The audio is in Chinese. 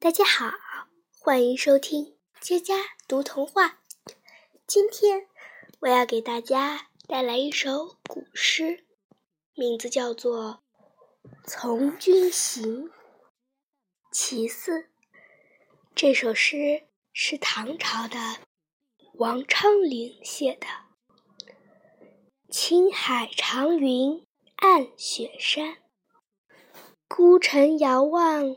大家好，欢迎收听佳佳读童话。今天我要给大家带来一首古诗，名字叫做《从军行·其四》。这首诗是唐朝的王昌龄写的。青海长云暗雪山，孤城遥望